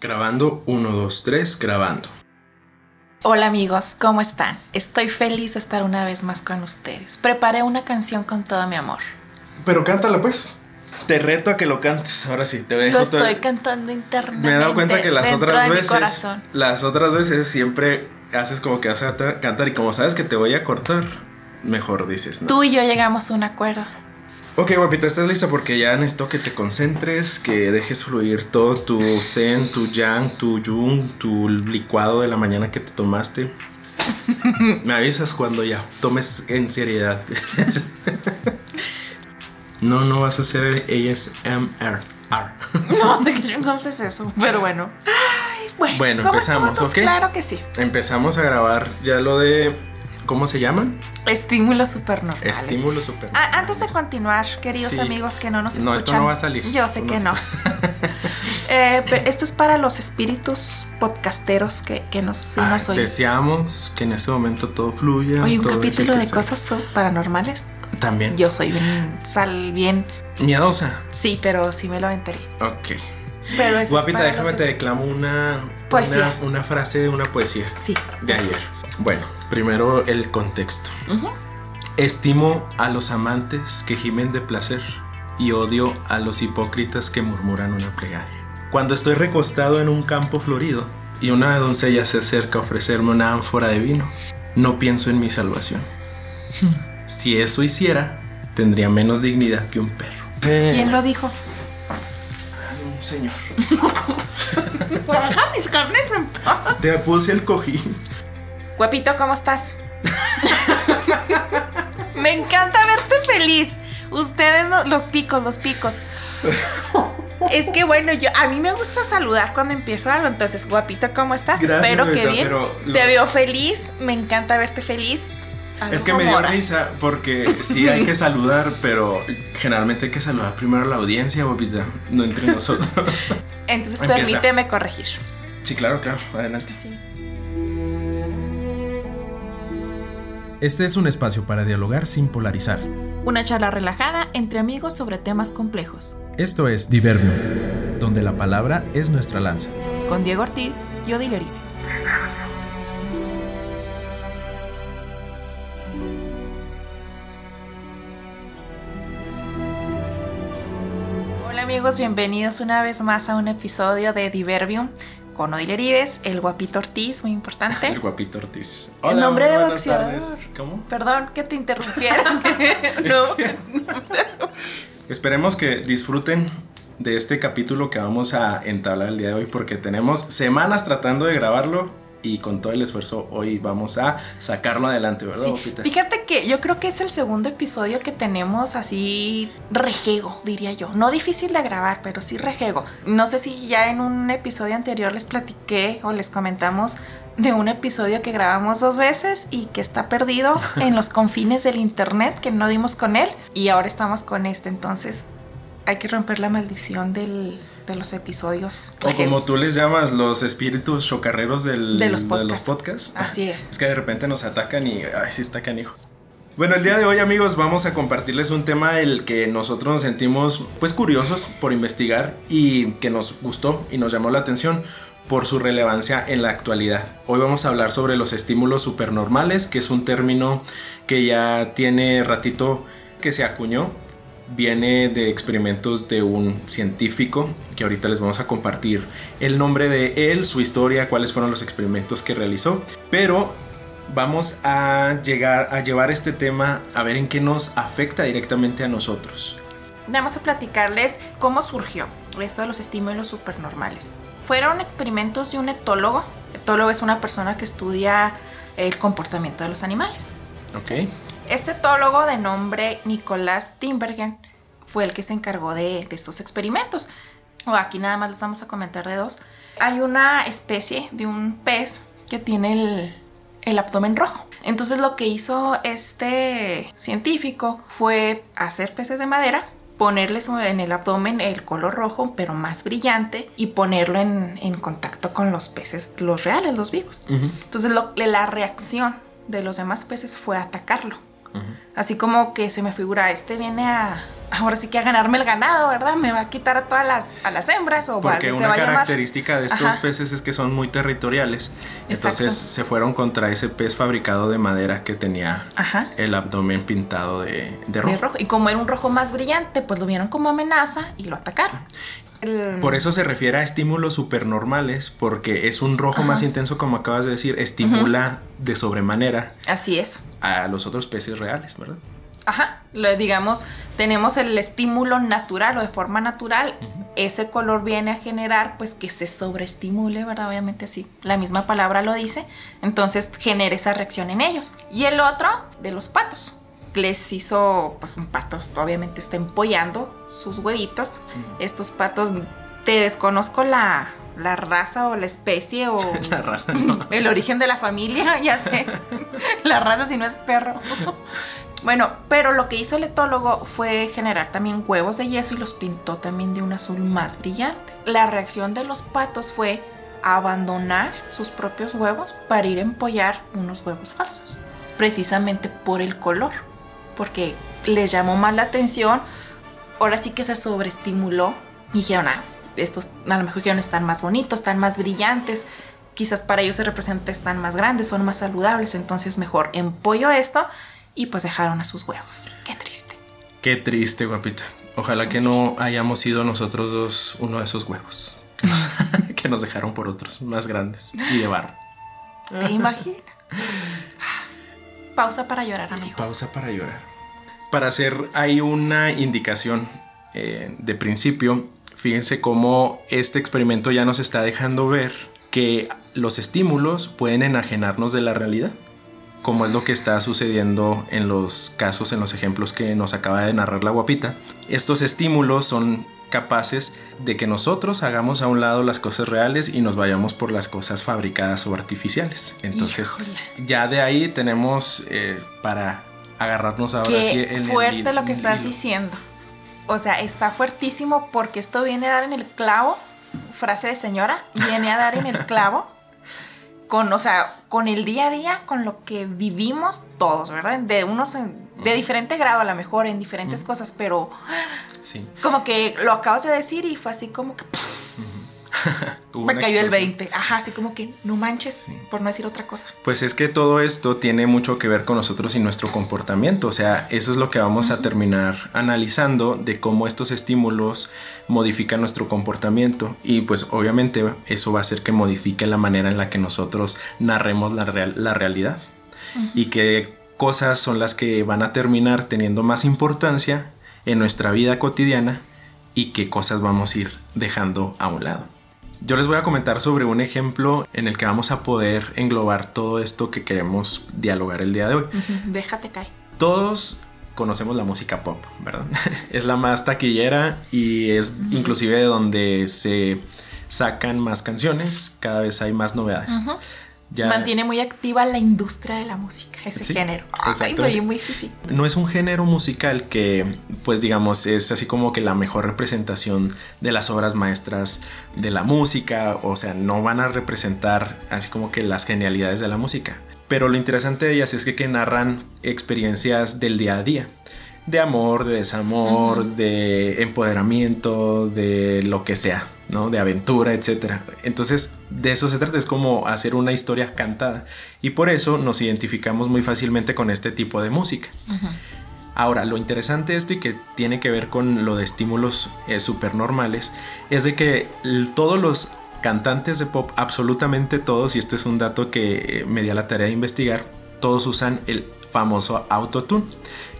Grabando 1, 2, 3, grabando. Hola amigos, ¿cómo están? Estoy feliz de estar una vez más con ustedes. Preparé una canción con todo mi amor. Pero cántala pues. Te reto a que lo cantes. Ahora sí, te dejo. Lo estoy cantando internamente. Me he dado cuenta que las otras veces. Las otras veces siempre haces como que vas a ta- cantar y como sabes que te voy a cortar, mejor dices, ¿no? Tú y yo llegamos a un acuerdo. Ok, guapita, ¿estás lista? Porque ya necesito que te concentres, que dejes fluir todo tu zen, tu yang, tu yung, tu licuado de la mañana que te tomaste. Me avisas cuando ya tomes en seriedad. no, no vas a hacer ASMR. No, de que yo no sé eso. Pero bueno. Ay, bueno. Bueno, ¿cómo empezamos? ¿ok? Claro que sí. Empezamos a grabar ya lo de... ¿Cómo se llaman? Estímulos supernormales. Estímulos super. Ah, antes de continuar, queridos Sí. amigos que no nos No, escuchan. esto no va a salir. Yo sé No. que no. Eh, esto es para los espíritus podcasteros que, que nos, sí Ah, nos oyen. deseamos que en este momento todo fluya. Oye, un todo capítulo de cosas paranormales. También. Yo soy bien sal, bien. Miedosa. Sí, pero sí me lo aventaré. Ok. Pero Guapita, déjame los- te declamo una, Poesía. una una frase de una poesía Sí. de ayer. Bueno, primero el contexto. Estimo a los amantes que gimen de placer y odio a los hipócritas que murmuran una plegaria. Cuando estoy recostado en un campo florido y una doncella se acerca a ofrecerme una ánfora de vino, no pienso en mi salvación. Si eso hiciera, tendría menos dignidad que un perro. ¿Quién lo dijo? Un señor. Deja mis carnes en paz. Te puse el cojín. Guapito, ¿cómo estás? me encanta verte feliz. Ustedes, no- los picos, los picos. Es que bueno, yo a mí me gusta saludar cuando empiezo algo, entonces guapito, ¿cómo estás? Gracias, Espero que bien. lo- Te veo feliz, me encanta verte feliz. Algo Es que me dio risa porque sí hay que saludar, pero generalmente hay que saludar primero a la audiencia, guapita, no entre nosotros. Entonces Empieza. permíteme corregir. Sí, claro, claro, adelante. Sí. Este es un espacio para dialogar sin polarizar. Una charla relajada entre amigos sobre temas complejos. Esto es Diverbium, donde la palabra es nuestra lanza. Con Diego Ortiz y Odile. Hola amigos, bienvenidos una vez más a un episodio de Diverbium con Odile el guapito Ortiz, muy importante. El guapito Ortiz. El nombre de boxeador. tardes. ¿Cómo? Perdón que te interrumpiera. no. Esperemos que disfruten de este capítulo que vamos a entablar el día de hoy porque tenemos semanas tratando de grabarlo y con todo el esfuerzo hoy vamos a sacarlo adelante, ¿verdad, Sí? Fíjate que yo creo que es el segundo episodio que tenemos así rejego, diría yo. No difícil de grabar, pero sí rejego. No sé si ya en un episodio anterior les platiqué o les comentamos de un episodio que grabamos dos veces y que está perdido en los confines del internet, que no dimos con él y ahora estamos con este. Entonces hay que romper la maldición del- de los episodios. O como tú les llamas, los espíritus chocarreros del- De los de podcasts. Así es. Es que de repente nos atacan y, ay, sí está canijo. Bueno, el día de hoy, amigos, vamos a compartirles un tema del que nosotros nos sentimos, pues, curiosos por investigar y que nos gustó y nos llamó la atención por su relevancia en la actualidad. Hoy vamos a hablar sobre los estímulos supernormales, que es un término que ya tiene ratito que se acuñó viene de experimentos de un científico que ahorita les vamos a compartir el nombre de él, su historia, cuáles fueron los experimentos que realizó, pero vamos a llegar a llevar este tema a ver en qué nos afecta directamente a nosotros. Vamos a platicarles cómo surgió esto de los estímulos supernormales. Fueron experimentos de un etólogo. Etólogo es una persona que estudia el comportamiento de los animales. ¿Ok? Este etólogo de nombre Nicolás Timbergen fue el que se encargó de, de estos experimentos. O aquí nada más les vamos a comentar de dos. Hay una especie de un pez que tiene el, el abdomen rojo. Entonces lo que hizo este científico fue hacer peces de madera, ponerles en el abdomen el color rojo, pero más brillante, y ponerlo en, en contacto con los peces, los reales, los vivos. Entonces lo- la reacción de los demás peces fue atacarlo. Así como que se me figura, este viene a, ahora sí que a ganarme el ganado, ¿verdad? Me va a quitar a todas las, a las hembras o Porque una va a llamar. característica de estos Ajá. peces es que son muy territoriales. Exacto. Entonces se fueron contra ese pez fabricado de madera que tenía Ajá. el abdomen pintado de, de rojo. De rojo. Y como era un rojo más brillante, pues lo vieron como amenaza y lo atacaron. El- Por eso se refiere a estímulos supernormales, porque es un rojo más intenso, como acabas de decir, estimula de sobremanera Así es. a los otros peces reales, ¿verdad? Ajá, digamos, tenemos el estímulo natural o de forma natural, ese color viene a generar pues que se sobreestimule, ¿verdad? Obviamente así, la misma palabra lo dice, entonces genera esa reacción en ellos. Y el otro, de los patos, les hizo, pues un pato obviamente está empollando sus huevitos, estos patos, te desconozco la, la raza o la especie o La raza, ¿no? el origen de la familia, ya sé. la raza si no es perro. Bueno, pero lo que hizo el etólogo fue generar también huevos de yeso y los pintó también de un azul más brillante. La reacción de los patos fue abandonar sus propios huevos para ir a empollar unos huevos falsos, precisamente por el color, porque les llamó más la atención, ahora sí que se sobreestimuló y dijeron, ah, estos a lo mejor dijeron están más bonitos, están más brillantes, quizás para ellos se representa están más grandes, son más saludables, entonces mejor empollo esto y pues dejaron a sus huevos. Qué triste. Qué triste, guapita. Ojalá que no hayamos sido nosotros dos uno de esos huevos que nos, que nos dejaron por otros más grandes y de barro. ¿Te imaginas? Pausa para llorar, amigos. Pausa para llorar. Para hacer ahí una indicación eh, de principio, fíjense cómo este experimento ya nos está dejando ver que los estímulos pueden enajenarnos de la realidad, como es lo que está sucediendo en los casos, en los ejemplos que nos acaba de narrar la guapita. Estos estímulos son capaces de que nosotros hagamos a un lado las cosas reales y nos vayamos por las cosas fabricadas o artificiales. Entonces, Híjole. ya de ahí tenemos eh, para agarrarnos ahora Qué sí en fuerte lo que estás hilo. diciendo. O sea, está fuertísimo porque esto viene a dar en el clavo, frase de señora, viene a dar en el clavo con, o sea, con el día a día, con lo que vivimos todos, ¿verdad? De unos, en- de diferente grado a lo mejor, en diferentes cosas, pero Sí. como que lo acabas de decir y fue así como que me cayó el explosión. 20. Ajá, así como que no manches, por no decir otra cosa. Pues es que todo esto tiene mucho que ver con nosotros y nuestro comportamiento. O sea, eso es lo que vamos a terminar analizando de cómo estos estímulos modifican nuestro comportamiento. Y pues obviamente eso va a hacer que modifique la manera en la que nosotros narremos la, real- la realidad. Y qué cosas son las que van a terminar teniendo más importancia en nuestra vida cotidiana y qué cosas vamos a ir dejando a un lado. Yo les voy a comentar sobre un ejemplo en el que vamos a poder englobar todo esto que queremos dialogar el día de hoy. Déjate caer. Todos conocemos la música pop, ¿verdad? es la más taquillera y es inclusive de donde se sacan más canciones, cada vez hay más novedades. Ya- Mantiene muy activa la industria de la música, ese Sí, género. Ay, muy fifi. no es un género musical que, pues digamos, es así como que la mejor representación de las obras maestras de la música, o sea, no van a representar así como que las genialidades de la música. Pero lo interesante de ellas es que, que narran experiencias del día a día. De amor, de desamor, de empoderamiento, de lo que sea, ¿no? De aventura, etc. Entonces, de eso se trata, es como hacer una historia cantada. Y por eso nos identificamos muy fácilmente con este tipo de música. Ahora, lo interesante de esto y que tiene que ver con lo de estímulos eh, supernormales es de que todos los cantantes de pop, absolutamente todos, y este es un dato que eh, me di a la tarea de investigar, todos usan el famoso autotune,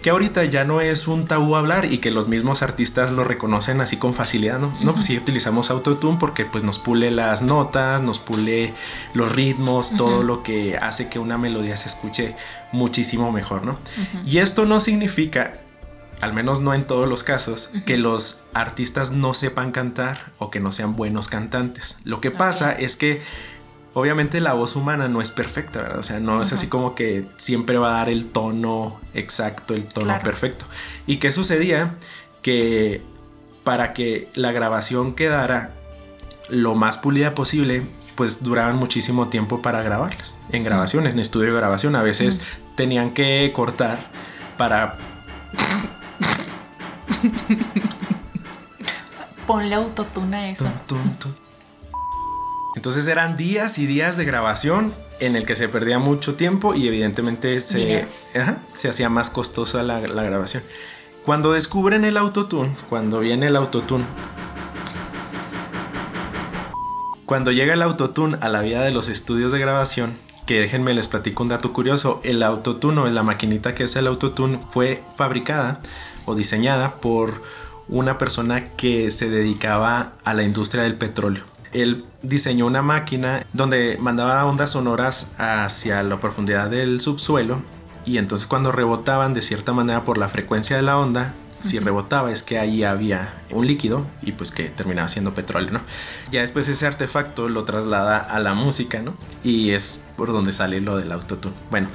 que ahorita ya no es un tabú hablar y que los mismos artistas lo reconocen así con facilidad, ¿no? No, pues sí utilizamos autotune porque pues nos pule las notas, nos pule los ritmos, todo lo que hace que una melodía se escuche muchísimo mejor, ¿no? Y esto no significa al menos no en todos los casos, que los artistas no sepan cantar o que no sean buenos cantantes. Lo que pasa es que obviamente la voz humana no es perfecta, ¿verdad? O sea, no es así como que siempre va a dar el tono exacto, el tono Claro. perfecto. ¿Y qué sucedía? Que para que la grabación quedara lo más pulida posible, pues duraban muchísimo tiempo para grabarlas. En grabaciones, en estudio de grabación, a veces tenían que cortar para Ponle autotune a eso. Entonces eran días y días de grabación en el que se perdía mucho tiempo y evidentemente se, se hacía más costosa la, la grabación. Cuando descubren el autotune, cuando viene el autotune, cuando llega el autotune a la vida de los estudios de grabación, que déjenme les platico un dato curioso, el autotune o la maquinita que es el autotune fue fabricada o diseñada por una persona que se dedicaba a la industria del petróleo. Él diseñó una máquina donde mandaba ondas sonoras hacia la profundidad del subsuelo y entonces cuando rebotaban de cierta manera por la frecuencia de la onda, si rebotaba es que ahí había un líquido y pues que terminaba siendo petróleo, ¿no? Ya después ese artefacto lo traslada a la música, ¿no? Y es por donde sale lo del autotune. Bueno,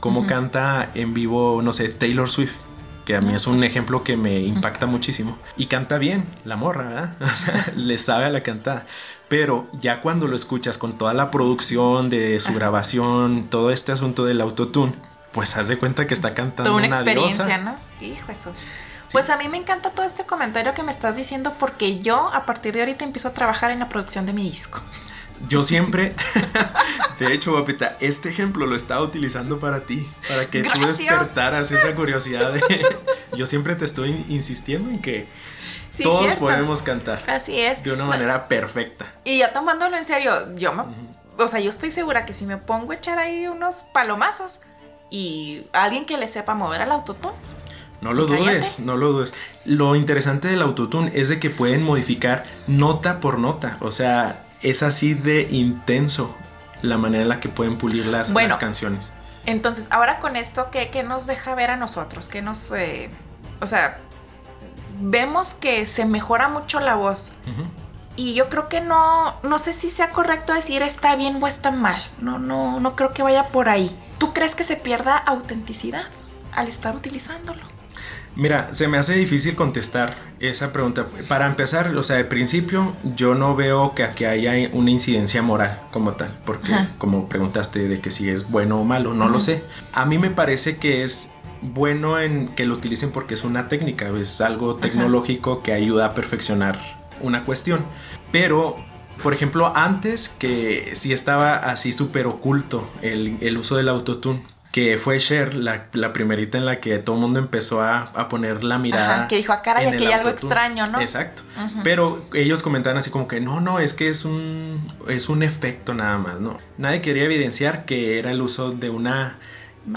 como canta en vivo, no sé, Taylor Swift que a mí es un ejemplo que me impacta muchísimo. Y canta bien, la morra, ¿verdad? O sea, le sabe a la cantada. Pero ya cuando lo escuchas con toda la producción de su grabación, todo este asunto del autotune, pues haz de cuenta que está cantando Toda una, experiencia, ¿no? Hijo eso. Pues a mí me encanta todo este comentario que me estás diciendo porque yo a partir de ahorita empiezo a trabajar en la producción de mi disco. Yo siempre, de hecho, papita, este ejemplo lo estaba utilizando para ti, para que tú despertaras esa curiosidad. yo siempre te estoy insistiendo en que todos podemos cantar. Así es. De una manera perfecta. Y ya tomándolo en serio, yo me, o sea, yo estoy segura que si me pongo a echar ahí unos palomazos, y alguien que le sepa mover al autotune. No lo dudes, no lo dudes. Lo interesante del autotune es de que pueden modificar nota por nota. O sea, es así de intenso la manera en la que pueden pulir las, canciones. Entonces, ahora con esto, ¿qué, nos deja ver a nosotros? ¿Qué nos... Eh, o sea, vemos que se mejora mucho la voz. Y yo creo que no, no sé si sea correcto decir está bien o está mal. No, no, no creo que vaya por ahí. ¿Tú crees que se pierda autenticidad al estar utilizándolo? Mira, se me hace difícil contestar esa pregunta. Para empezar, o sea, de principio yo no veo que aquí haya una incidencia moral como tal, porque como preguntaste de que si es bueno o malo, no lo sé. A mí me parece que es bueno en que lo utilicen porque es una técnica, es algo tecnológico que ayuda a perfeccionar una cuestión. Pero por ejemplo, antes que sí estaba así súper oculto el, uso del autotune, que fue Cher la, primerita en la que todo el mundo empezó a, poner la mirada. que dijo, a ah, cara, aquí hay algo extraño, ¿no? Exacto. Pero ellos comentaban así como que no, no, es que es un, es un efecto nada más, ¿no? Nadie quería evidenciar que era el uso de una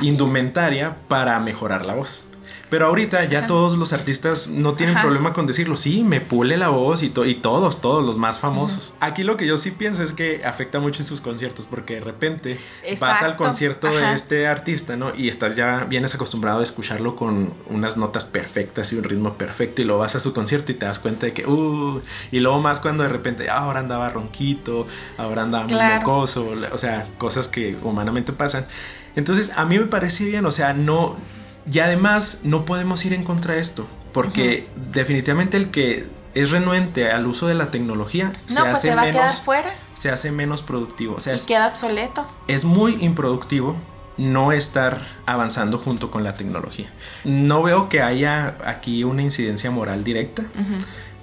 indumentaria para mejorar la voz. Pero ahorita ya todos los artistas no tienen problema con decirlo. Sí, me pule la voz y, y todos, todos los más famosos. Aquí lo que yo sí pienso es que afecta mucho en sus conciertos porque de repente vas al concierto de este artista, ¿no? Y estás ya, vienes acostumbrado a escucharlo con unas notas perfectas y un ritmo perfecto y lo vas a su concierto y te das cuenta de que, uh, y luego más cuando de repente, ah, ahora andaba ronquito, ahora andaba muy mocoso, o sea, cosas que humanamente pasan. Entonces, a mí me parece bien, o sea, no, y además no podemos ir en contra de esto, porque definitivamente el que es renuente al uso de la tecnología se pues hace menos fuera. se hace menos productivo, o sea, y queda obsoleto. Es muy improductivo no estar avanzando junto con la tecnología. No veo que haya aquí una incidencia moral directa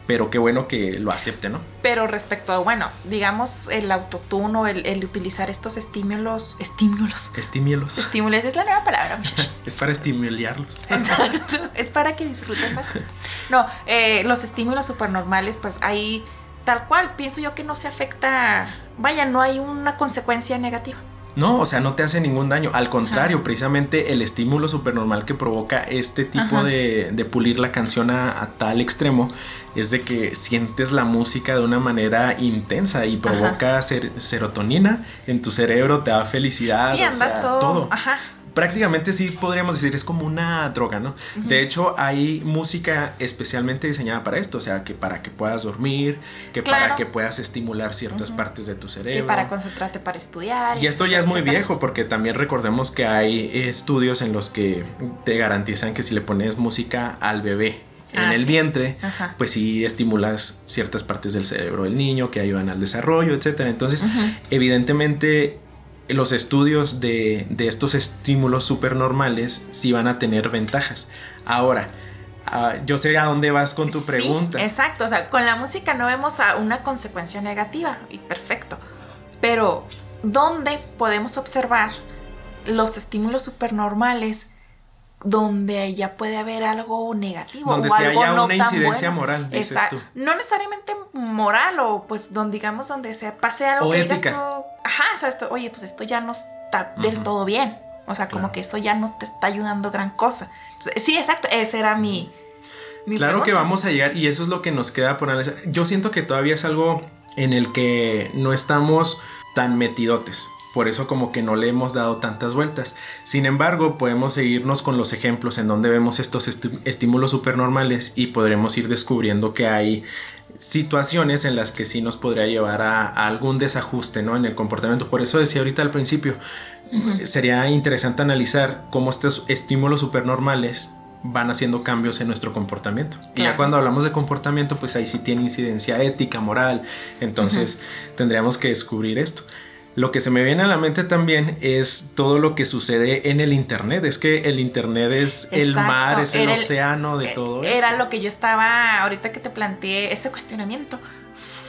pero qué bueno que lo acepte, ¿no? Pero respecto a, bueno, digamos el autotune o el, utilizar estos estímulos, estímulos. Estímulos. Estímulos, es la nueva palabra. es para estimularlos. Exacto, es para que disfruten más esto. No, eh, los estímulos supernormales, pues ahí tal cual, pienso yo que no se afecta, vaya, no hay una consecuencia negativa. No, o sea, no te hace ningún daño. Al contrario, precisamente el estímulo supernormal que provoca este tipo de, pulir la canción a, tal extremo es de que sientes la música de una manera intensa y provoca serotonina en tu cerebro, te da felicidad. Sí, todo. todo. Ajá prácticamente sí podríamos decir, es como una droga, ¿no? De hecho, hay música especialmente diseñada para esto, o sea, que para que puedas dormir, que para que puedas estimular ciertas partes de tu cerebro. Que para concentrarte para estudiar. Y, esto ya es muy viejo, porque también recordemos que hay estudios en los que te garantizan que si le pones música al bebé en ah, el vientre, pues sí estimulas ciertas partes del cerebro del niño que ayudan al desarrollo, etcétera. Entonces, evidentemente los estudios de, estos estímulos supernormales sí van a tener ventajas. Ahora, ah, yo sé a dónde vas con tu pregunta. Sí, exacto, o sea, con la música no vemos a una consecuencia negativa y perfecto, pero ¿dónde podemos observar los estímulos supernormales donde ya puede haber algo negativo donde o se algo haya no una tan incidencia bueno. moral, dices Exacto. tú. No necesariamente moral o pues donde digamos donde se pase algo O que digas ética. tú, ajá, o sea, esto, oye, pues esto ya no está del todo bien. O sea, como Claro. que eso ya no te está ayudando gran cosa. Entonces, sí, exacto, ese era mi, mi Claro que vamos a llegar y eso es lo que nos queda por analizar. Yo siento que todavía es algo en el que no estamos tan metidotes. Por eso como que no le hemos dado tantas vueltas. Sin embargo, podemos seguirnos con los ejemplos en donde vemos estos estímulos supernormales y podremos ir descubriendo que hay situaciones en las que sí nos podría llevar a, a algún desajuste ¿no? en el comportamiento. Por eso decía ahorita al principio, sería interesante analizar cómo estos estímulos supernormales van haciendo cambios en nuestro comportamiento. Y ya cuando hablamos de comportamiento, pues ahí sí tiene incidencia ética, moral. Entonces tendríamos que descubrir esto. Lo que se me viene a la mente también es todo lo que sucede en el Internet. Es que el Internet es el Exacto, mar, es el el- océano de todo eso. Era lo que yo estaba, ahorita que te planteé ese cuestionamiento,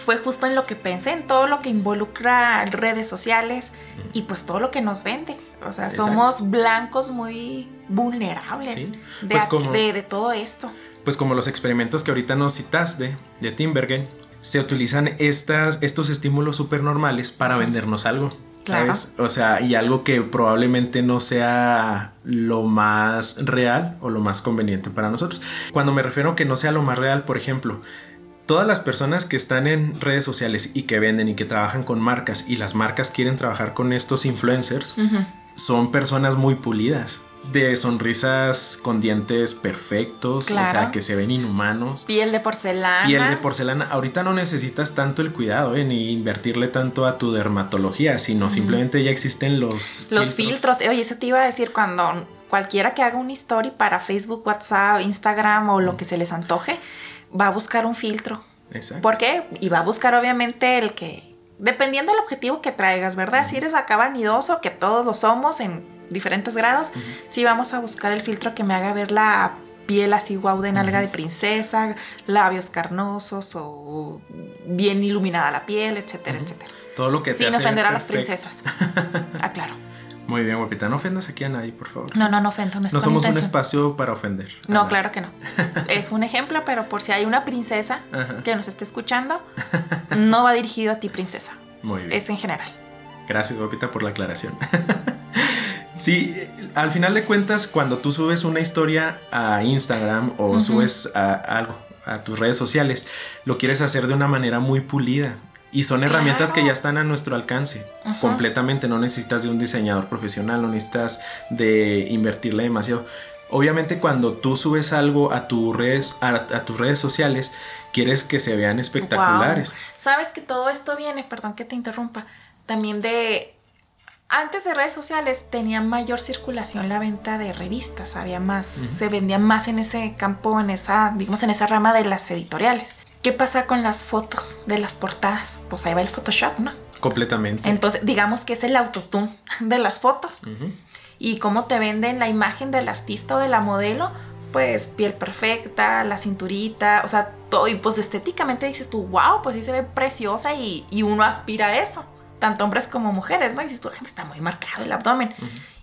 fue justo en lo que pensé, en todo lo que involucra redes sociales y pues todo lo que nos vende. O sea, Exacto. somos blancos muy vulnerables Sí, de, pues aquí- como- de- de todo esto. pues como los experimentos que ahorita nos citaste de Timbergen, se utilizan estas, estos estímulos supernormales para vendernos algo. Claro. ¿Sabes? O sea, y algo que probablemente no sea lo más real o lo más conveniente para nosotros. Cuando me refiero a que no sea lo más real, por ejemplo, todas las personas que están en redes sociales y que venden y que trabajan con marcas y las marcas quieren trabajar con estos influencers, son personas muy pulidas, de sonrisas con dientes perfectos, o sea, que se ven inhumanos. Piel de porcelana. Piel de porcelana. Ahorita no necesitas tanto el cuidado, eh, ni invertirle tanto a tu dermatología, sino simplemente ya existen los Los filtros. Oye, eso te iba a decir cuando cualquiera que haga una story para Facebook, WhatsApp, Instagram o lo que se les antoje, va a buscar un filtro. Exacto. ¿Por qué? Y va a buscar obviamente el que, dependiendo del objetivo que traigas, ¿verdad? Si eres acá vanidoso, que todos lo somos en diferentes grados, sí vamos a buscar el filtro que me haga ver la piel así guau de nalga de princesa, labios carnosos o bien iluminada la piel, etcétera, etcétera. Todo lo que te Sin hace ofender a las princesas. Ah, claro. Muy bien, guapita. No ofendas aquí a nadie, por favor. No, no, no ofendo, no No somos un intención. espacio para ofender. No, claro que no. Es un ejemplo, pero por si hay una princesa Ajá. que nos esté escuchando, no va dirigido a ti, princesa. Muy bien. Es en general. Gracias, guapita, por la aclaración. Sí, al final de cuentas, cuando tú subes una historia a Instagram o subes a algo a tus redes sociales, lo quieres hacer de una manera muy pulida. Y son herramientas que ya están a nuestro alcance completamente. No necesitas de un diseñador profesional, no necesitas de invertirle demasiado. Obviamente cuando tú subes algo a, tus redes, a, a tus redes sociales, quieres que se vean espectaculares. Wow. Sabes que todo esto viene, perdón que te interrumpa, también de antes de redes sociales tenía mayor circulación la venta de revistas, había más, se vendía más en ese campo, en esa, digamos, en esa rama de las editoriales. ¿Qué pasa con las fotos de las portadas? Pues ahí va el Photoshop, ¿no? Completamente. Entonces, digamos que es el autotune de las fotos. Y cómo te venden la imagen del artista o de la modelo, pues piel perfecta, la cinturita, o sea, todo. Y pues estéticamente dices tú, wow, pues sí se ve preciosa y, y uno aspira a eso. Tanto hombres como mujeres, ¿no? Y dices tú, "Ay, está muy marcado el abdomen.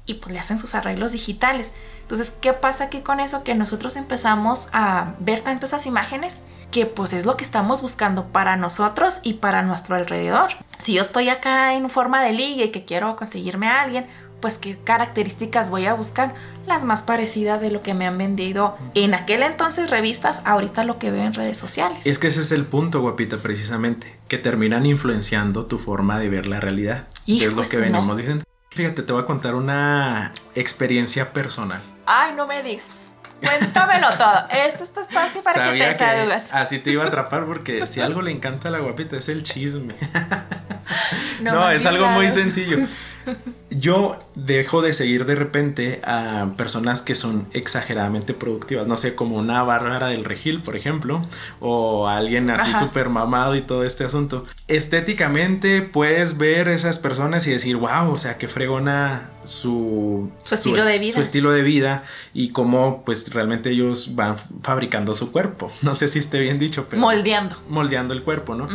Y pues le hacen sus arreglos digitales. Entonces, ¿qué pasa aquí con eso? Que nosotros empezamos a ver tanto esas imágenes que pues es lo que estamos buscando para nosotros y para nuestro alrededor. Si yo estoy acá en forma de liga y que quiero conseguirme a alguien, pues qué características voy a buscar, las más parecidas de lo que me han vendido en aquel entonces revistas, ahorita lo que veo en redes sociales. Es que ese es el punto, guapita, precisamente, que terminan influenciando tu forma de ver la realidad. Hijo, es lo que no. venimos diciendo. Fíjate, te voy a contar una experiencia personal. Ay, no me digas. Cuéntamelo todo. Esto es tu espacio para que te desahogas. así te iba a atrapar porque si algo le encanta a la guapita es el chisme. No es algo muy sencillo. Yo dejo de seguir de repente a personas que son exageradamente productivas, no sé, como una Bárbara del Regil, por ejemplo, o alguien así súper mamado y todo este asunto. Estéticamente puedes ver esas personas y decir, wow, o sea, qué fregona su, su estilo de vida. Su estilo de vida y cómo pues realmente ellos van fabricando su cuerpo. No sé si esté bien dicho, pero... Moldeando. Moldeando el cuerpo, ¿no?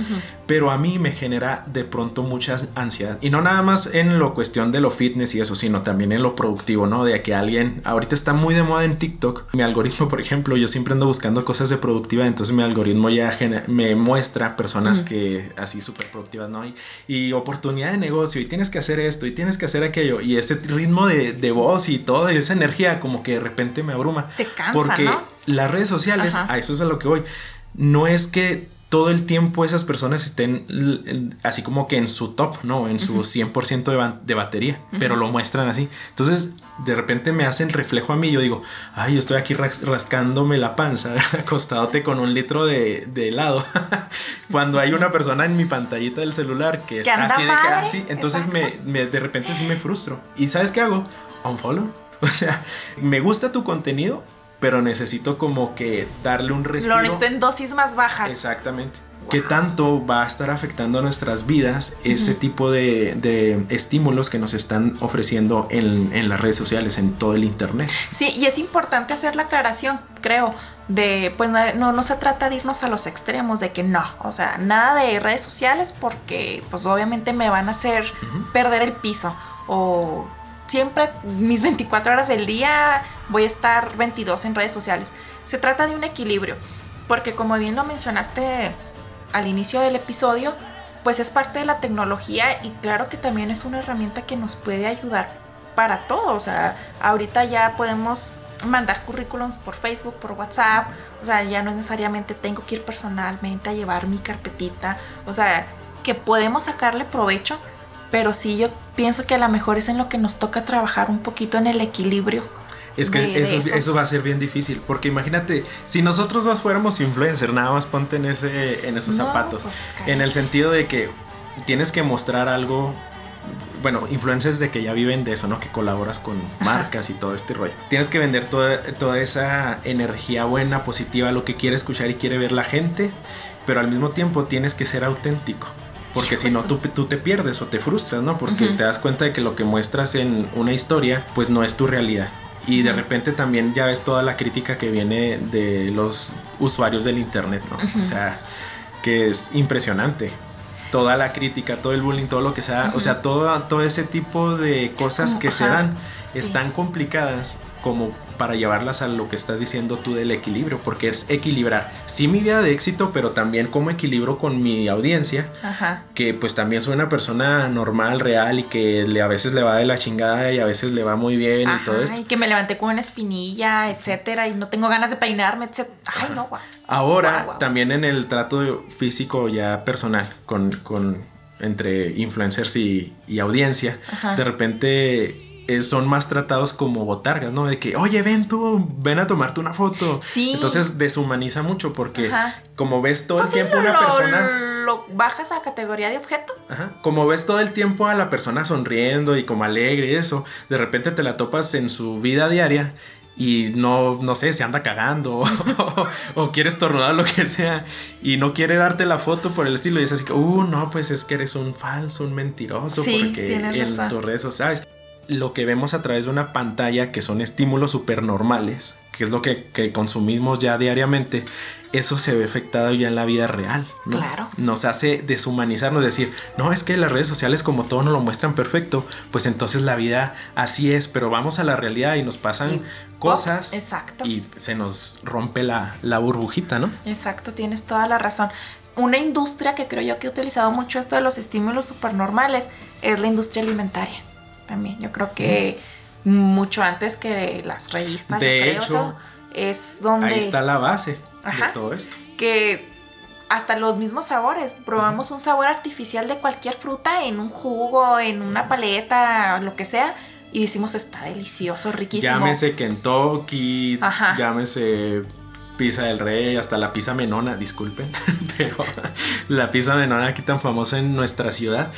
Pero a mí me genera de pronto mucha ansiedad. Y no nada más en lo cuestión de lo fitness y eso, sino también en lo productivo, ¿no? De que alguien, ahorita está muy de moda en TikTok. Mi algoritmo, por ejemplo, yo siempre ando buscando cosas de productividad, entonces mi algoritmo ya me muestra personas que así súper productivas, ¿no? Y, y oportunidad de negocio y tienes que hacer esto y tienes que hacer aquello. Y ese ritmo de, de voz y todo, y esa energía como que de repente me abruma. Te cansa, Porque las redes sociales, a eso es a lo que voy, no es que todo el tiempo esas personas estén así como que en su top, ¿no? En su 100% de, de, batería, pero lo muestran así. Entonces, de repente me hacen reflejo a mí. Yo digo, ay, yo estoy aquí rascándome la panza, acostadote con un litro de, helado. Cuando hay una persona en mi pantallita del celular que está así de que así, entonces me, de repente sí me frustro. ¿Y sabes qué hago? Unfollow. O sea, me gusta tu contenido, pero necesito como que darle un respiro. Lo necesito en dosis más bajas. Exactamente. ¿Qué tanto va a estar afectando nuestras vidas ese tipo de, estímulos que nos están ofreciendo en, las redes sociales, en todo el Internet? Sí, y es importante hacer la aclaración, creo, de, pues no, no, se trata de irnos a los extremos, de que no, o sea, nada de redes sociales porque pues obviamente me van a hacer perder el piso o siempre mis 24 horas del día voy a estar 22 en redes sociales. Se trata de un equilibrio, porque como bien lo mencionaste al inicio del episodio, pues es parte de la tecnología y claro que también es una herramienta que nos puede ayudar para todo. O sea, ahorita ya podemos mandar currículums por Facebook, por WhatsApp, o sea, ya no necesariamente tengo que ir personalmente a llevar mi carpetita, o sea, que podemos sacarle provecho pero sí yo pienso que a lo mejor es en lo que nos toca trabajar un poquito en el equilibrio. Es que eso, eso. va a ser bien difícil, porque imagínate, si nosotros dos fuéramos influencer, nada más ponte en, ese, en esos zapatos, pues, en el sentido de que tienes que mostrar algo, bueno, influencers de que ya viven de eso, ¿no? Que colaboras con marcas y todo este rollo. Tienes que vender toda, toda esa energía buena, positiva, lo que quiere escuchar y quiere ver la gente, pero al mismo tiempo tienes que ser auténtico. Porque si no, tú, tú, te pierdes o te frustras, ¿no? Porque te das cuenta de que lo que muestras en una historia, pues no es tu realidad. Y de repente también ya ves toda la crítica que viene de los usuarios del Internet, ¿no? O sea, que es impresionante. Toda la crítica, todo el bullying, todo lo que sea, o sea, todo, todo ese tipo de cosas que se dan están complicadas como para llevarlas a lo que estás diciendo tú del equilibrio, porque es equilibrar, sí mi vida de éxito, pero también como equilibro con mi audiencia, que pues también soy una persona normal, real y que le, a veces le va de la chingada y a veces le va muy bien y todo esto. Y que me levanté con una espinilla, etcétera, y no tengo ganas de peinarme, etcétera. Ay, no, guau. Ahora, también en el trato físico ya personal con, con entre influencers y, y audiencia, de repente eh, son más tratados como botargas, ¿no? De que, oye, ven tú, ven a tomarte una foto. Sí. Entonces deshumaniza mucho porque como ves todo el pues tiempo una persona... Lo bajas a categoría de objeto. Ajá. Como ves todo el tiempo a la persona sonriendo y como alegre y eso, de repente te la topas en su vida diaria y no, no sé, se anda cagando o, o, quiere estornudar lo que sea y no quiere darte la foto por el estilo y es así que, uh, no, pues es que eres un falso, un mentiroso porque en tus redes sociales lo que vemos a través de una pantalla, que son estímulos supernormales, que es lo que, consumimos ya diariamente, eso se ve afectado ya en la vida real. Claro. Nos hace deshumanizarnos, decir, no, es que las redes sociales como todo nos lo muestran perfecto, pues entonces la vida así es, pero vamos a la realidad y nos pasan cosas exacto. y se nos rompe la, la burbujita, ¿no? Exacto, tienes toda la razón. Una industria que creo yo que he utilizado mucho esto de los estímulos supernormales es la industria alimentaria también. Yo creo que mucho antes que las revistas, de hecho, es donde... Ahí está la base de todo esto. Que hasta los mismos sabores. Probamos un sabor artificial de cualquier fruta en un jugo, en una paleta, lo que sea. Y decimos, está delicioso, riquísimo. Llámese Kentucky, llámese Pizza del Rey, hasta la pizza menona, disculpen, pero la pizza menona aquí tan famosa en nuestra ciudad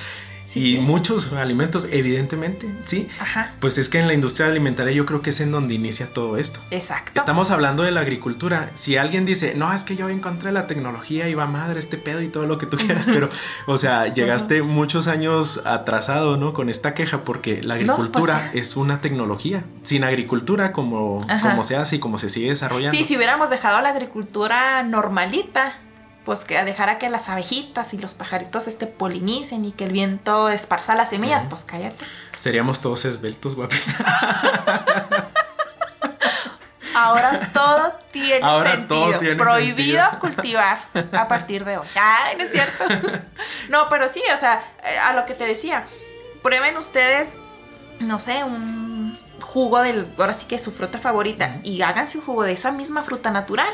y muchos alimentos, evidentemente, ¿sí? Ajá. Pues es que en la industria alimentaria yo creo que es en donde inicia todo esto. Exacto. Estamos hablando de la agricultura. Si alguien dice, no, es que yo encontré la tecnología y va madre este pedo y todo lo que tú quieras, pero, o sea, llegaste muchos años atrasado, ¿no? Con esta queja, porque la pues agricultura es una tecnología. Sin agricultura, como, como se hace y como se sigue desarrollando. Sí, si hubiéramos dejado la agricultura normalita, pues que a que las abejitas y los pajaritos este polinicen y que el viento esparza las semillas, pues cállate. Seríamos todos esbeltos, guapi. Ahora todo tiene sentido. Prohibido cultivar a partir de hoy. Ay, no es cierto. No, pero sí, o sea, eh, a lo que te decía, prueben ustedes, no sé, un jugo del, ahora sí que es su fruta favorita, y háganse un jugo de esa misma fruta natural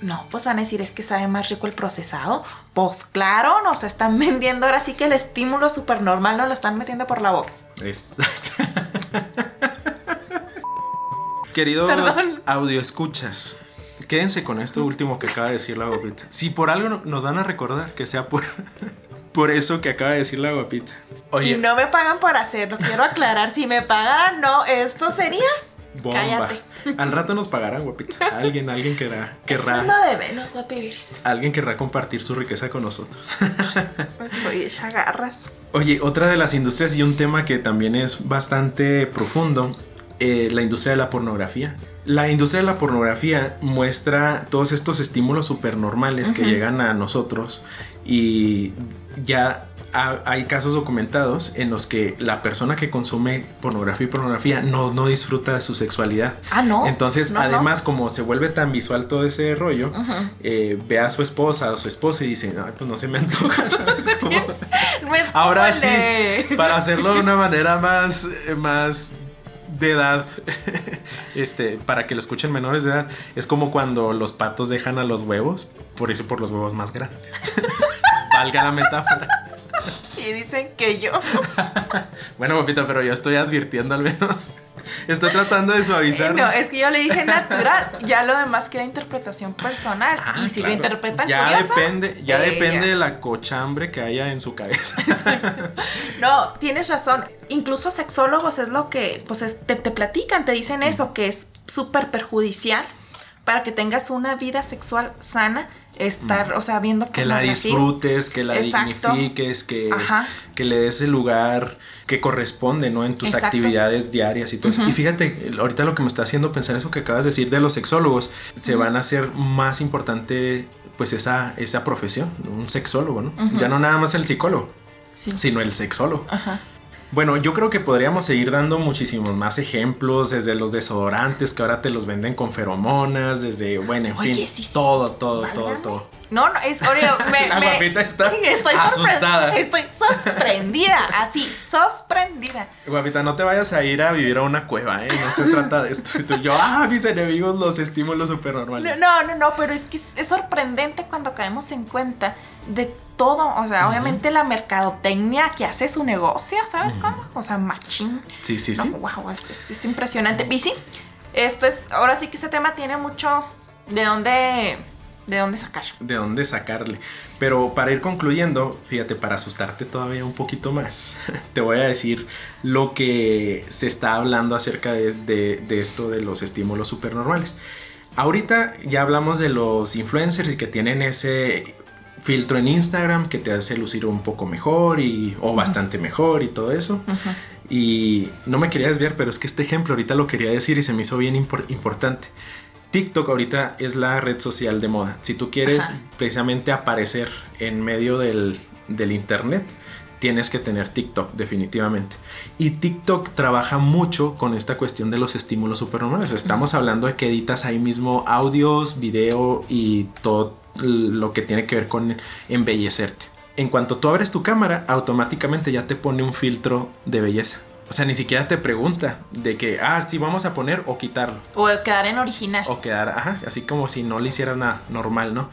no, pues van a decir, es que sabe más rico el procesado. Pues claro, nos están vendiendo ahora sí que el estímulo súper normal nos lo están metiendo por la boca. Exacto. Queridos audio escuchas, quédense con esto último que acaba de decir la guapita. Si por algo nos van a recordar, que sea por, por eso que acaba de decir la guapita. Oye. Y no me pagan por hacerlo, quiero aclarar. Si me pagaran, no, esto sería Bomba. Al rato nos pagarán, guapita. Alguien, alguien querrá. querrá de menos, Alguien querrá compartir su riqueza con nosotros. Estoy hecha garras. Oye, otra de las industrias y un tema que también es bastante profundo, eh, la industria de la pornografía. La industria de la pornografía muestra todos estos estímulos supernormales que llegan a nosotros y ya hay casos documentados en los que la persona que consume pornografía y pornografía no, no disfruta de su sexualidad. Ah, no. Entonces, además, como se vuelve tan visual todo ese rollo, eh, ve a su esposa o su esposo y dice, no, pues no se me antoja, ¿sabes? Ahora sí, para hacerlo de una manera más, más de edad, este, para que lo escuchen menores de edad, es como cuando los patos dejan a los huevos, por eso por los huevos más grandes. Valga la metáfora. Y dicen que yo. bueno, papita, pero yo estoy advirtiendo al menos. Estoy tratando de suavizar. No, es que yo le dije natural. Ya lo demás queda interpretación personal. Ah, y si lo interpretan ya depende, ya depende de la cochambre que haya en su cabeza. no, tienes razón. Incluso sexólogos es lo que, pues, te, te platican, te dicen eso, que es súper perjudicial para que tengas una vida sexual sana estar, o sea, viendo que la disfrutes, que la dignifiques, que, que le des el lugar que corresponde, ¿no? En tus actividades diarias y todo eso. Y fíjate, ahorita lo que me está haciendo pensar eso que acabas de decir de los sexólogos, se van a hacer más importante pues esa, esa profesión, un sexólogo, ¿no? Ya no nada más el psicólogo, sino el sexólogo. Ajá. Bueno, yo creo que podríamos seguir dando muchísimos más ejemplos, desde los desodorantes que ahora te los venden con feromonas, desde, bueno, en fin, todo, todo, todo, todo. No, no, es, oye, me, La guapita está estoy asustada. Estoy sorprendida, así, sorprendida. Guapita, no te vayas a ir a vivir a una cueva, ¿eh? No se trata de esto. Y yo, ah, mis enemigos los estímulos supernormales. No, no, no, pero es que es sorprendente cuando caemos en cuenta de todo. O sea, obviamente la mercadotecnia que hace su negocio, ¿sabes cómo? O sea, machín. Sí, sí, sí. Wow, es, impresionante. Y sí, esto es, ahora sí que ese tema tiene mucho de dónde, de dónde sacar. De dónde sacarle. Pero para ir concluyendo, fíjate, para asustarte todavía un poquito más, te voy a decir lo que se está hablando acerca de, de esto de los estímulos supernormales. Ahorita ya hablamos de los influencers y que tienen ese filtro en Instagram que te hace lucir un poco mejor y, o bastante mejor y todo eso. Y no me quería desviar, pero es que este ejemplo ahorita lo quería decir y se me hizo bien importante. TikTok ahorita es la red social de moda. Si tú quieres precisamente aparecer en medio del, del internet, tienes que tener TikTok, definitivamente. Y TikTok trabaja mucho con esta cuestión de los estímulos supernormales. Estamos hablando de que editas ahí mismo audios, video y todo lo que tiene que ver con embellecerte. En cuanto tú abres tu cámara, automáticamente ya te pone un filtro de belleza. O sea, ni siquiera te pregunta de que, ah, si vamos a poner o quitarlo. O quedar en original. O quedar, ajá, así como si no le hicieras nada normal, ¿no?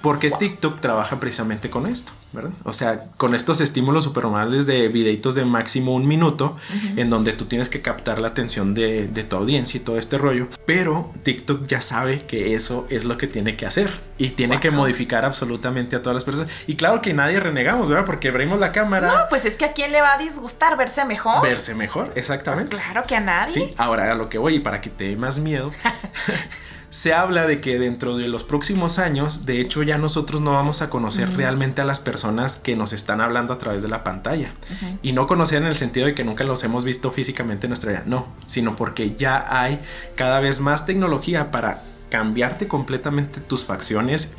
Porque TikTok trabaja precisamente con esto. ¿Verdad? O sea, con estos estímulos supernormales de videitos de máximo un minuto, en donde tú tienes que captar la atención de, tu audiencia y todo este rollo. Pero TikTok ya sabe que eso es lo que tiene que hacer y tiene que modificar absolutamente a todas las personas. Y claro que nadie renegamos, ¿verdad? Porque abrimos la cámara. No, pues es que a quién le va a disgustar verse mejor. Verse mejor, exactamente. Pues claro que a nadie. Sí, ahora a lo que voy y para que te dé más miedo. se habla de que dentro de los próximos años, de hecho ya nosotros no vamos a conocer realmente a las personas que nos están hablando a través de la pantalla. Y no conocer en el sentido de que nunca los hemos visto físicamente en nuestra vida, no, sino porque ya hay cada vez más tecnología para cambiarte completamente tus facciones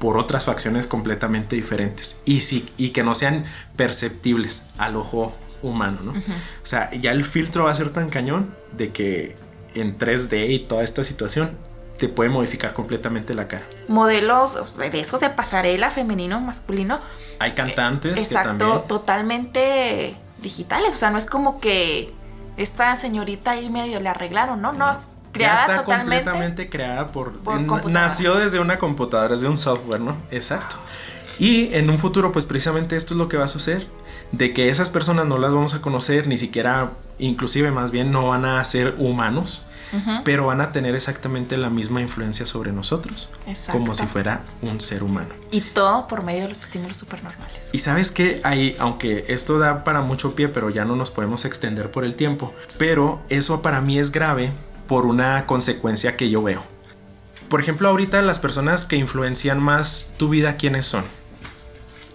por otras facciones completamente diferentes y, y que no sean perceptibles al ojo humano, ¿no? O sea, ya el filtro va a ser tan cañón de que en 3D y toda esta situación te puede modificar completamente la cara. Modelos de esos de pasarela, femenino, masculino. Hay cantantes. exacto, totalmente digitales. O sea, no es como que esta señorita ahí medio le arreglaron, ¿no? No, es creada ya está completamente creada por, nació desde una computadora, desde un software, ¿no? Exacto. Y en un futuro, pues precisamente esto es lo que va a suceder, de que esas personas no las vamos a conocer, ni siquiera, inclusive más bien, no van a ser humanos, pero van a tener exactamente la misma influencia sobre nosotros, como si fuera un ser humano. Y todo por medio de los estímulos supernormales. Y sabes que ahí, aunque esto da para mucho pie, pero ya no nos podemos extender por el tiempo, pero eso para mí es grave por una consecuencia que yo veo. Por ejemplo, ahorita las personas que influencian más tu vida, ¿quiénes son?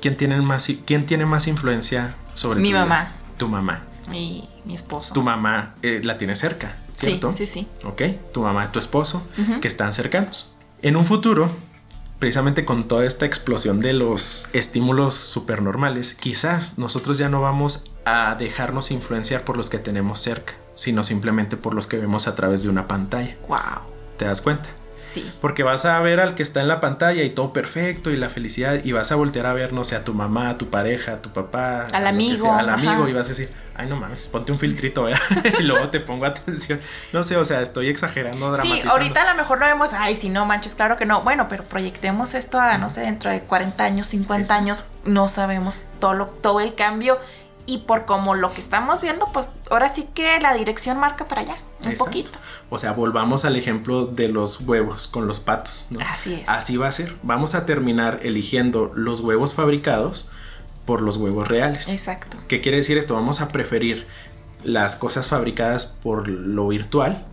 ¿Quién tiene más, quién tiene más influencia sobre Mi mamá. Tu mamá. Mi, mi esposo. Tu mamá eh, la tiene cerca. ¿Cierto? Sí, sí, sí. Ok, tu mamá y tu esposo, que están cercanos. En un futuro, precisamente con toda esta explosión de los estímulos supernormales, quizás nosotros ya no vamos a dejarnos influenciar por los que tenemos cerca, sino simplemente por los que vemos a través de una pantalla. Wow. ¿Te das cuenta? Sí. Porque vas a ver al que está en la pantalla y todo perfecto y la felicidad y vas a voltear a ver, no sé, a tu mamá, a tu pareja, a tu papá. Al amigo. al amigo y vas a decir, ay no mames, ponte un filtrito, ¿verdad? y luego te pongo atención. No sé, o sea, estoy exagerando, dramatizando. Sí, ahorita a lo mejor lo vemos, ay, si no manches, claro que no. Bueno, pero proyectemos esto a, no sé, dentro de 40 años, 50 años, no sabemos todo, lo, todo el cambio y por como lo que estamos viendo, pues ahora sí que la dirección marca para allá, un poquito. O sea, volvamos al ejemplo de los huevos con los patos. ¿no? Así es. Así va a ser. Vamos a terminar eligiendo los huevos fabricados por los huevos reales. Exacto. ¿Qué quiere decir esto? Vamos a preferir las cosas fabricadas por lo virtual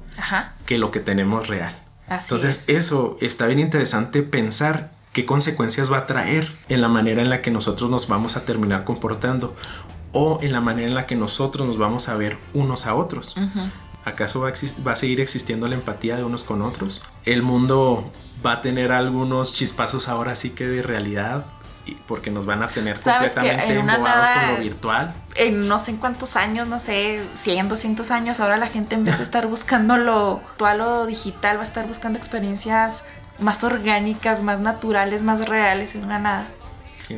que lo que tenemos real. Así Entonces, eso está bien interesante pensar qué consecuencias va a traer en la manera en la que nosotros nos vamos a terminar comportando o en la manera en la que nosotros nos vamos a ver unos a otros. ¿Acaso va a, seguir existiendo la empatía de unos con otros? ¿El mundo va a tener algunos chispazos ahora sí que de realidad? porque nos van a tener completamente embobados con lo virtual. En no sé en cuántos años, no sé, 100, 200 años, ahora la gente en vez de estar buscando lo virtual o digital, va a estar buscando experiencias más orgánicas, más naturales, más reales en una nada.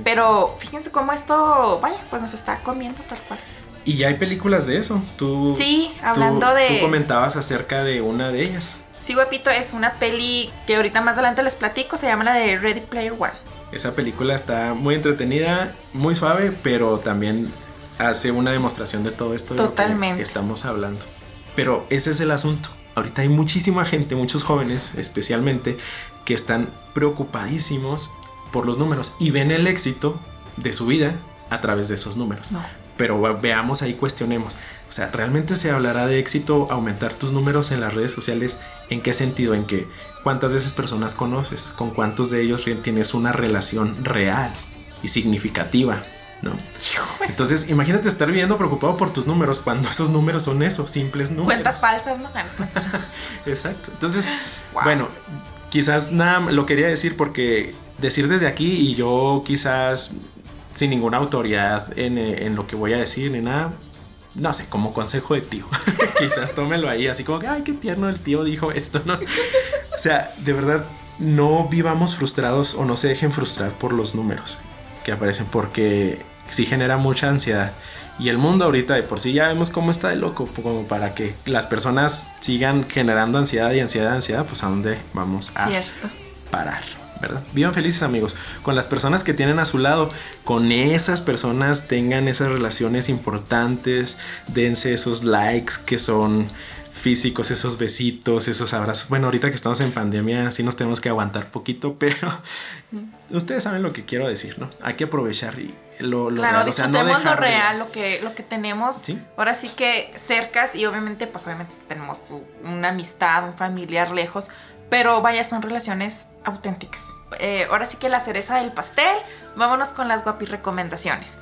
Pero fíjense cómo esto, vaya, pues nos está comiendo tal cual. Y ya hay películas de eso. Tú, sí, hablando de. Tú comentabas acerca de una de ellas. Sí, guapito, es una peli que ahorita más adelante les platico, se llama la de Ready Player One. Esa película está muy entretenida, muy suave, pero también hace una demostración de todo esto de lo que estamos hablando. Pero ese es el asunto. Ahorita hay muchísima gente, muchos jóvenes especialmente, que están preocupadísimos por los números y ven el éxito de su vida a través de esos números. Pero veamos ahí, cuestionemos. O sea, ¿realmente se hablará de éxito aumentar tus números en las redes sociales? ¿En qué sentido? En que cuántas de esas personas conoces, con cuántos de ellos tienes una relación real y significativa, ¿no? Entonces, imagínate estar viviendo preocupado por tus números cuando esos números son esos, simples números. Cuentas falsas, ¿no? Exacto. Entonces, bueno, quizás nada, lo quería decir porque decir desde aquí y yo quizás sin ninguna autoridad en, en lo que voy a decir ni nada, no sé, como consejo de tío. quizás tómelo ahí, así como que, ay, qué tierno el tío dijo esto, ¿no? o sea, de verdad, no vivamos frustrados o no se dejen frustrar por los números que aparecen, porque sí genera mucha ansiedad. Y el mundo ahorita de por sí ya vemos cómo está de loco, como para que las personas sigan generando ansiedad y ansiedad, ansiedad, pues a dónde vamos a parar. ¿Verdad? Vivan felices amigos, con las personas que tienen a su lado, con esas personas tengan esas relaciones importantes, dense esos likes que son físicos, esos besitos, esos abrazos. Bueno, ahorita que estamos en pandemia sí nos tenemos que aguantar poquito, pero ustedes saben lo que quiero decir, ¿no? Hay que aprovechar y lo, claro, disfrutemos lo real, lo que, lo que tenemos. Ahora sí que cercas y obviamente, pues obviamente tenemos una amistad, un familiar lejos, pero vaya, son relaciones auténticas. Eh, ahora sí que la cereza del pastel, vámonos con las guapi recomendaciones.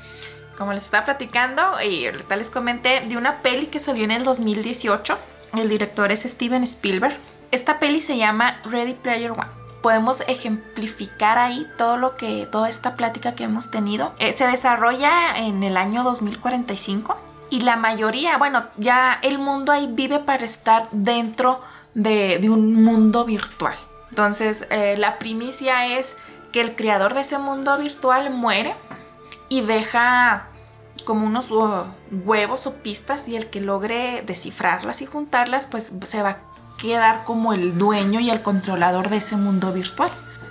Como les estaba platicando y ahorita les comenté de una peli que salió en el 2018 el director es Steven Spielberg. Esta peli se llama Ready Player One. Podemos ejemplificar ahí todo lo que, toda esta plática que hemos tenido. Eh, se desarrolla en el año 2045 y la mayoría, bueno, ya el mundo ahí vive para estar dentro de, un mundo virtual. Entonces, eh, la primicia es que el creador de ese mundo virtual muere y deja como unos uh, huevos o pistas y el que logre descifrarlas y juntarlas pues se va a quedar como el dueño y el controlador de ese mundo virtual.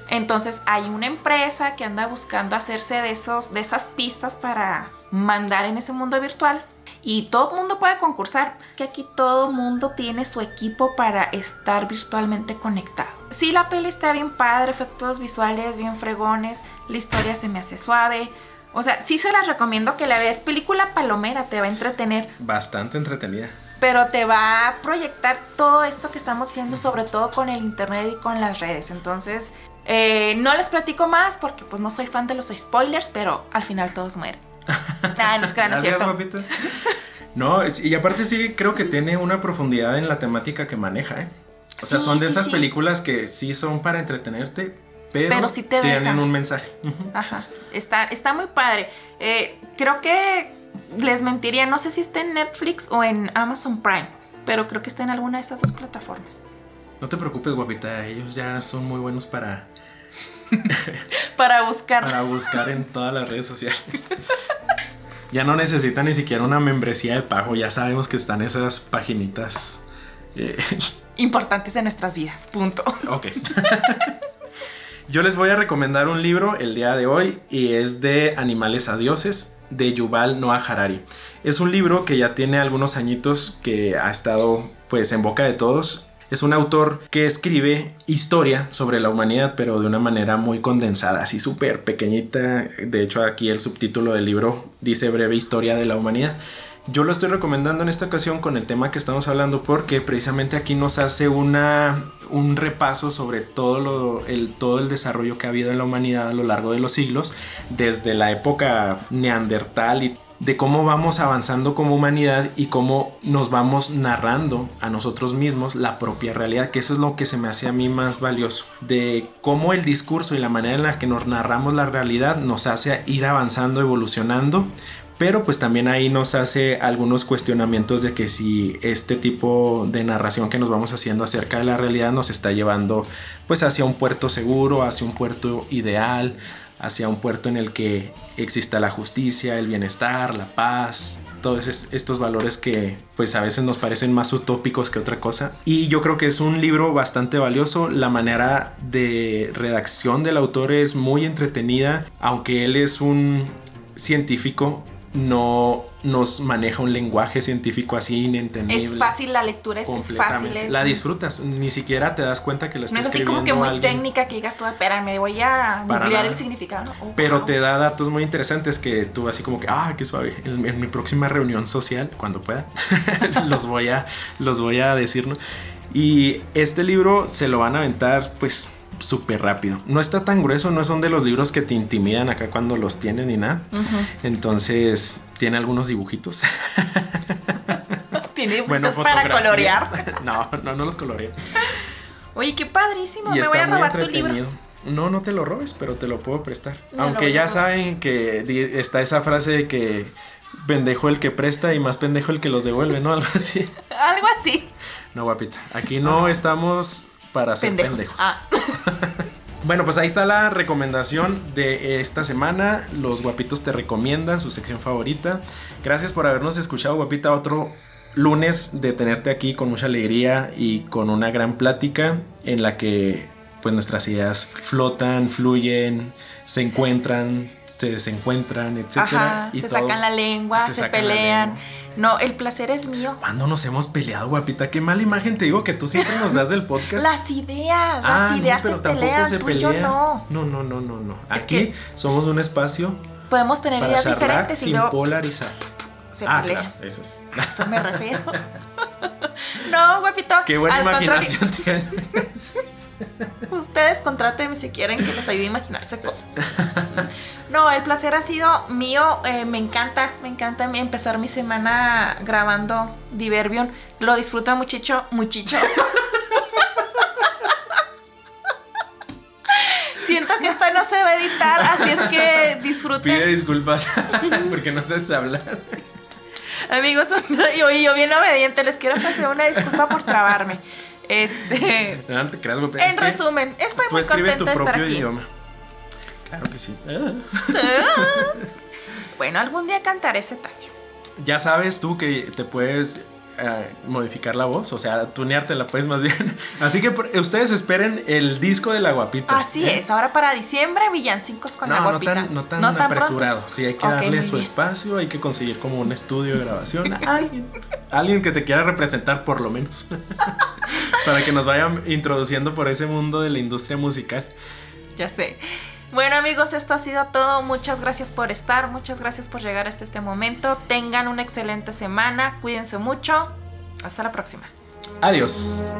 Entonces hay una empresa que anda buscando hacerse de, esos, de esas pistas para mandar en ese mundo virtual y todo el mundo puede concursar, que aquí todo el mundo tiene su equipo para estar virtualmente conectado. Sí, la peli está bien padre, efectos visuales bien fregones, la historia se me hace suave, o sea, sí se las recomiendo que la veas. Película palomera, te va a entretener. Bastante entretenida. Pero te va a proyectar todo esto que estamos haciendo, sobre todo con el internet y con las redes. Entonces, eh, no les platico más porque pues no soy fan de los spoilers, pero al final todos mueren. Ah, no es es cierto. No, y aparte sí creo que tiene una profundidad en la temática que maneja, ¿eh? O sea, son de esas películas que sí son para entretenerte, pero, si te tienen un mensaje. Ajá, está, está muy padre. Eh, creo que les mentiría, no sé si está en Netflix o en Amazon Prime, pero creo que está en alguna de estas dos plataformas. No te preocupes, guapita, ellos ya son muy buenos para... para buscar. Para buscar en todas las redes sociales. ya no necesitan ni siquiera una membresía de pago, ya sabemos que están esas paginitas. Eh, Importantes en nuestras vidas, punto. Ok. Yo les voy a recomendar un libro el día de hoy y es de Animales a Dioses de Yuval Noah Harari. Es un libro que ya tiene algunos añitos que ha estado pues en boca de todos. Es un autor que escribe historia sobre la humanidad, pero de una manera muy condensada, así súper pequeñita. De hecho, aquí el subtítulo del libro dice breve historia de la humanidad. Yo lo estoy recomendando en esta ocasión con el tema que estamos hablando porque precisamente aquí nos hace una, un repaso sobre todo, el, todo el desarrollo que ha habido en la humanidad a lo largo de los siglos, desde la época neandertal y de cómo vamos avanzando como humanidad y cómo nos vamos narrando a nosotros mismos la propia realidad, que eso es lo que se me hace a mí más valioso, de cómo el discurso y la manera en la que nos narramos la realidad nos hace ir avanzando, evolucionando, pero pues también ahí nos hace algunos cuestionamientos de que si este tipo de narración que nos vamos haciendo acerca de la realidad nos está llevando pues hacia un puerto seguro, hacia un puerto ideal, hacia un puerto en el que exista la justicia, el bienestar, la paz, todos estos valores que pues a veces nos parecen más utópicos que otra cosa. Y yo creo que es un libro bastante valioso, la manera de redacción del autor es muy entretenida, aunque él es un científico no nos maneja un lenguaje científico así inentendible. Es fácil la lectura, es, fácil. La disfrutas, ni siquiera te das cuenta que la estás escribiendo. No es así como que muy técnica que digas tú, espérame, voy a googlear el significado. Oh, Pero te da datos muy interesantes que tú así como que, ah, qué suave. En, mi próxima reunión social, cuando pueda, los voy a, los voy a decir, ¿no? Y este libro se lo van a aventar, pues súper rápido. No está tan grueso, no son de los libros que te intimidan acá cuando los tienen ni nada. Entonces, tiene algunos dibujitos. tiene dibujitos para colorear. no, no, no los coloreé. Oye, qué padrísimo, me voy a robar tu libro. No, no te lo robes, pero te lo puedo prestar. Aunque ya saben que está esa frase de que pendejo el que presta y más pendejo el que los devuelve, ¿no? Algo así. Algo así. No, guapita. Aquí no estamos para ser pendejos. Ah. Bueno, pues ahí está la recomendación de esta semana. Los guapitos te recomiendan su sección favorita. Gracias por habernos escuchado, guapita. Otro lunes de tenerte aquí con mucha alegría y con una gran plática en la que pues nuestras ideas flotan, fluyen, se encuentran, se desencuentran, etcétera. Ajá, se sacan la lengua, se, pelean. No, el placer es mío. ¿Cuándo nos hemos peleado, guapita? Qué mala imagen te digo que tú siempre nos das del podcast. Las ideas, las Ah, ideas no, pero se tampoco pelean, se tú y yo pelea. no. No, no, no, no, no. Es Aquí que- somos un espacio Podemos tener para ideas diferentes y sin luego polarizar. se ah, pelean. claro, eso es. A eso me refiero. no, guapito. Qué buena imaginación tienes. Ustedes contrátenme si quieren que les ayude a imaginarse cosas. No, el placer ha sido mío. eh, me encanta, me encanta empezar mi semana grabando Diverbion. Lo disfruto muchicho, muchicho. Siento que esto no se va a editar, así es que Pide disfruten. disculpas porque no sabes hablar. Amigos, y oye, yo bien obediente, les quiero ofrecer una disculpa por trabarme. Este, No te creas, en es que resumen, estoy muy escribe contenta tu de estar propio aquí. idioma. Claro que sí. Ah. Bueno, algún día cantaré cetáceo. Ya sabes tú que te puedes eh, modificar la voz, o sea, tuneártela pues más bien. Así que ustedes esperen el disco de la guapita. Así ¿eh? es, ahora para diciembre, villancicos con No, la no guapita. tan, no tan pronto. apresurado. Sí, hay que darle su espacio, hay que conseguir como un estudio de grabación. Alguien, alguien que te quiera representar por lo menos. Para que nos vayan introduciendo por ese mundo de la industria musical. Ya sé. Bueno amigos, esto ha sido todo. Muchas gracias por estar, muchas gracias por llegar hasta este momento. Tengan una excelente semana, cuídense mucho. Hasta la próxima. Adiós.